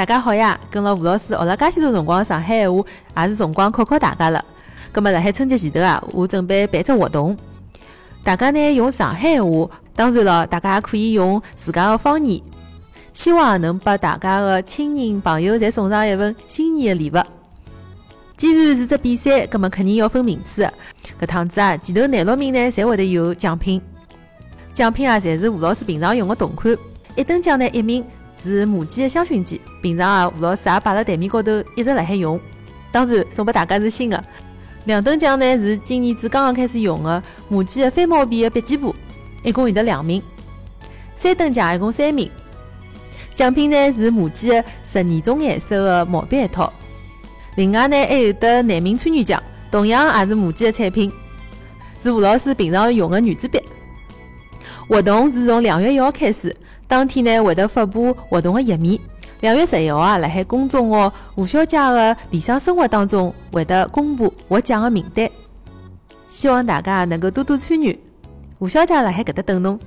大家好呀！跟了吴老师学了介许多辰光上海话，也是辰光考考大家了。葛末辣海春节前头啊，我准备办只活动，大家呢用上海话，当然了，大家也可以用自家的方言，希望能拨大家的亲人朋友侪送上一份新年的礼物。既然是只比赛，葛末肯定要分名次。搿趟子啊，前头廿六名呢，侪会得有奖品。奖品啊，侪是吴老师平常用的同款。一等奖呢，一名。是母鸡的香薰机，平常啊，吴老师也摆辣台面高头，一直辣海用。当然，送拨大家是新的。两等奖呢是今年子刚刚开始用的母鸡的翻毛笔的笔记簿，一共有得两名。三等奖一共三名。奖品呢是母鸡的十二种颜色的毛笔一套。另外呢还有得男名参与奖，同样也是母鸡的产品，是吴老师平常用的圆珠笔。活动是从两月一号开始。当天呢会得发布活动的页面，两月十一号啊，辣海公众号“吴小姐的理想生活”当中会得公布获奖的名单，希望大家能够多多参与，吴小姐辣海搿搭等侬。